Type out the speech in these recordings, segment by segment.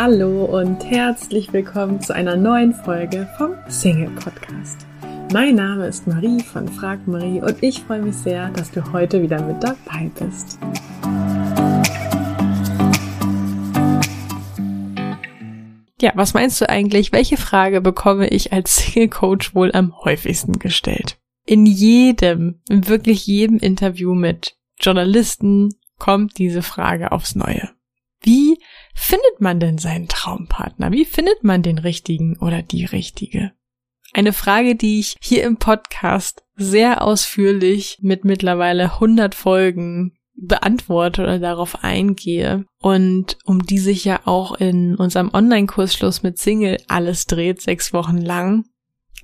Hallo und herzlich willkommen zu einer neuen Folge vom Single Podcast. Mein Name ist Marie von Frag Marie und ich freue mich sehr, dass du heute wieder mit dabei bist. Ja, was meinst du eigentlich? Welche Frage bekomme ich als Single Coach wohl am häufigsten gestellt? In jedem, in wirklich jedem Interview mit Journalisten kommt diese Frage aufs Neue. Wie findet man denn seinen Traumpartner? Wie findet man den richtigen oder die richtige? Eine Frage, die ich hier im Podcast sehr ausführlich mit mittlerweile 100 Folgen beantworte oder darauf eingehe und um die sich ja auch in unserem Online-Kurs Schluss mit Single alles dreht, sechs Wochen lang,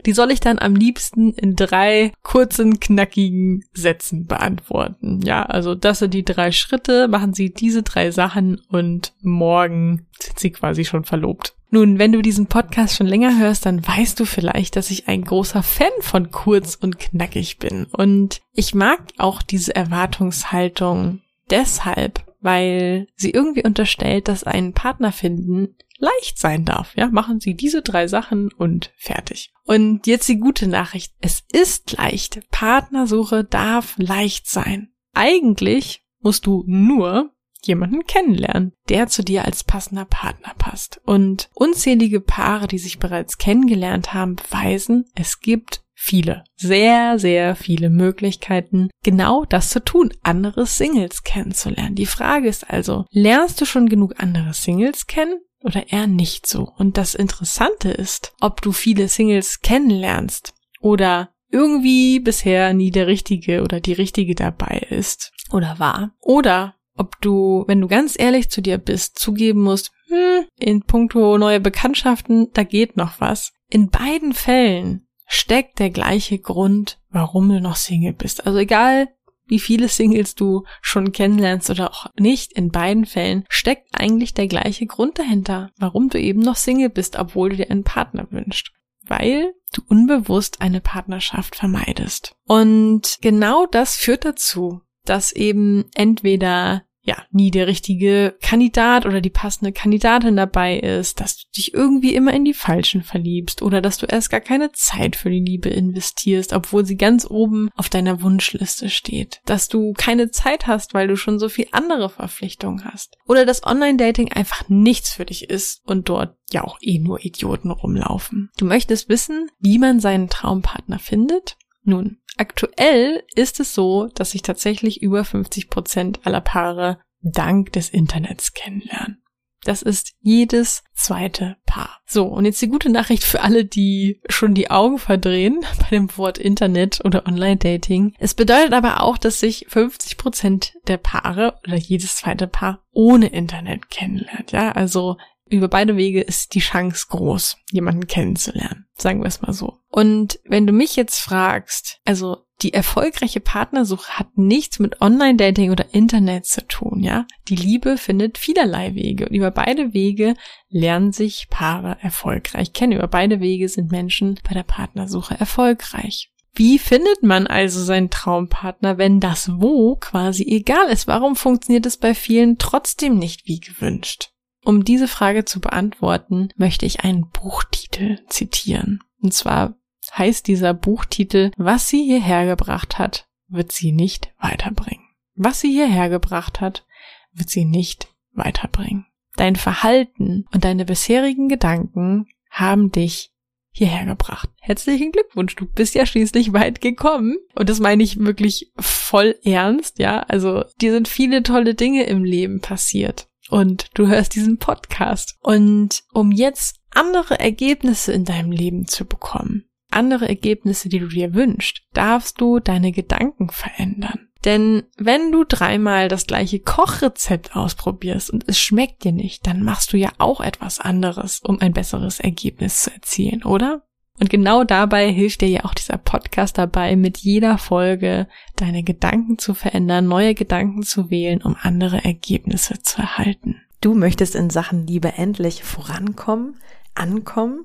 die soll ich dann am liebsten in drei kurzen, knackigen Sätzen beantworten. Ja, also das sind die drei Schritte, machen Sie diese drei Sachen und morgen sind Sie quasi schon verlobt. Nun, wenn du diesen Podcast schon länger hörst, dann weißt du vielleicht, dass ich ein großer Fan von kurz und knackig bin. Und ich mag auch diese Erwartungshaltung deshalb, weil sie irgendwie unterstellt, dass ein Partner finden leicht sein darf. Ja, machen Sie diese drei Sachen und fertig. Und jetzt die gute Nachricht. Es ist leicht. Partnersuche darf leicht sein. Eigentlich musst du nur jemanden kennenlernen, der zu dir als passender Partner passt. Und unzählige Paare, die sich bereits kennengelernt haben, beweisen, es gibt viele, sehr, sehr viele Möglichkeiten, genau das zu tun, andere Singles kennenzulernen. Die Frage ist also, lernst du schon genug andere Singles kennen? Oder eher nicht so. Und das Interessante ist, ob du viele Singles kennenlernst oder irgendwie bisher nie der Richtige oder die Richtige dabei ist oder war. Oder ob du, wenn du ganz ehrlich zu dir bist, zugeben musst, hm, in puncto neue Bekanntschaften, da geht noch was. In beiden Fällen steckt der gleiche Grund, warum du noch Single bist. Also egal, wie viele Singles du schon kennenlernst oder auch nicht, in beiden Fällen steckt eigentlich der gleiche Grund dahinter, warum du eben noch Single bist, obwohl du dir einen Partner wünschst. Weil du unbewusst eine Partnerschaft vermeidest. Und genau das führt dazu, dass eben entweder ja, nie der richtige Kandidat oder die passende Kandidatin dabei ist, dass du dich irgendwie immer in die Falschen verliebst oder dass du erst gar keine Zeit für die Liebe investierst, obwohl sie ganz oben auf deiner Wunschliste steht, dass du keine Zeit hast, weil du schon so viel andere Verpflichtungen hast oder dass Online-Dating einfach nichts für dich ist und dort ja auch eh nur Idioten rumlaufen. Du möchtest wissen, wie man seinen Traumpartner findet? Nun, Aktuell ist es so, dass sich tatsächlich über 50 Prozent aller Paare dank des Internets kennenlernen. Das ist jedes zweite Paar. So, und jetzt die gute Nachricht für alle, die schon die Augen verdrehen bei dem Wort Internet oder Online-Dating. Es bedeutet aber auch, dass sich 50 Prozent der Paare oder jedes zweite Paar ohne Internet kennenlernt. Ja, also über beide Wege ist die Chance groß, jemanden kennenzulernen. Sagen wir es mal so. Und wenn du mich jetzt fragst, also die erfolgreiche Partnersuche hat nichts mit Online-Dating oder Internet zu tun, ja. Die Liebe findet vielerlei Wege und über beide Wege lernen sich Paare erfolgreich kennen. Über beide Wege sind Menschen bei der Partnersuche erfolgreich. Wie findet man also seinen Traumpartner, wenn das Wo quasi egal ist? Warum funktioniert es bei vielen trotzdem nicht wie gewünscht? Um diese Frage zu beantworten, möchte ich einen Buchtitel zitieren. Und zwar heißt dieser Buchtitel, was sie hierher gebracht hat, wird sie nicht weiterbringen. Was sie hierher gebracht hat, wird sie nicht weiterbringen. Dein Verhalten und deine bisherigen Gedanken haben dich hierher gebracht. Herzlichen Glückwunsch, du bist ja schließlich weit gekommen. Und das meine ich wirklich voll ernst, ja. Also, dir sind viele tolle Dinge im Leben passiert und du hörst diesen Podcast. Und um jetzt andere Ergebnisse in deinem Leben zu bekommen, andere Ergebnisse, die du dir wünschst, darfst du deine Gedanken verändern. Denn wenn du dreimal das gleiche Kochrezept ausprobierst und es schmeckt dir nicht, dann machst du ja auch etwas anderes, um ein besseres Ergebnis zu erzielen, oder? Und genau dabei hilft dir ja auch dieser Podcast dabei, mit jeder Folge deine Gedanken zu verändern, neue Gedanken zu wählen, um andere Ergebnisse zu erhalten. Du möchtest in Sachen Liebe endlich vorankommen? ankommen,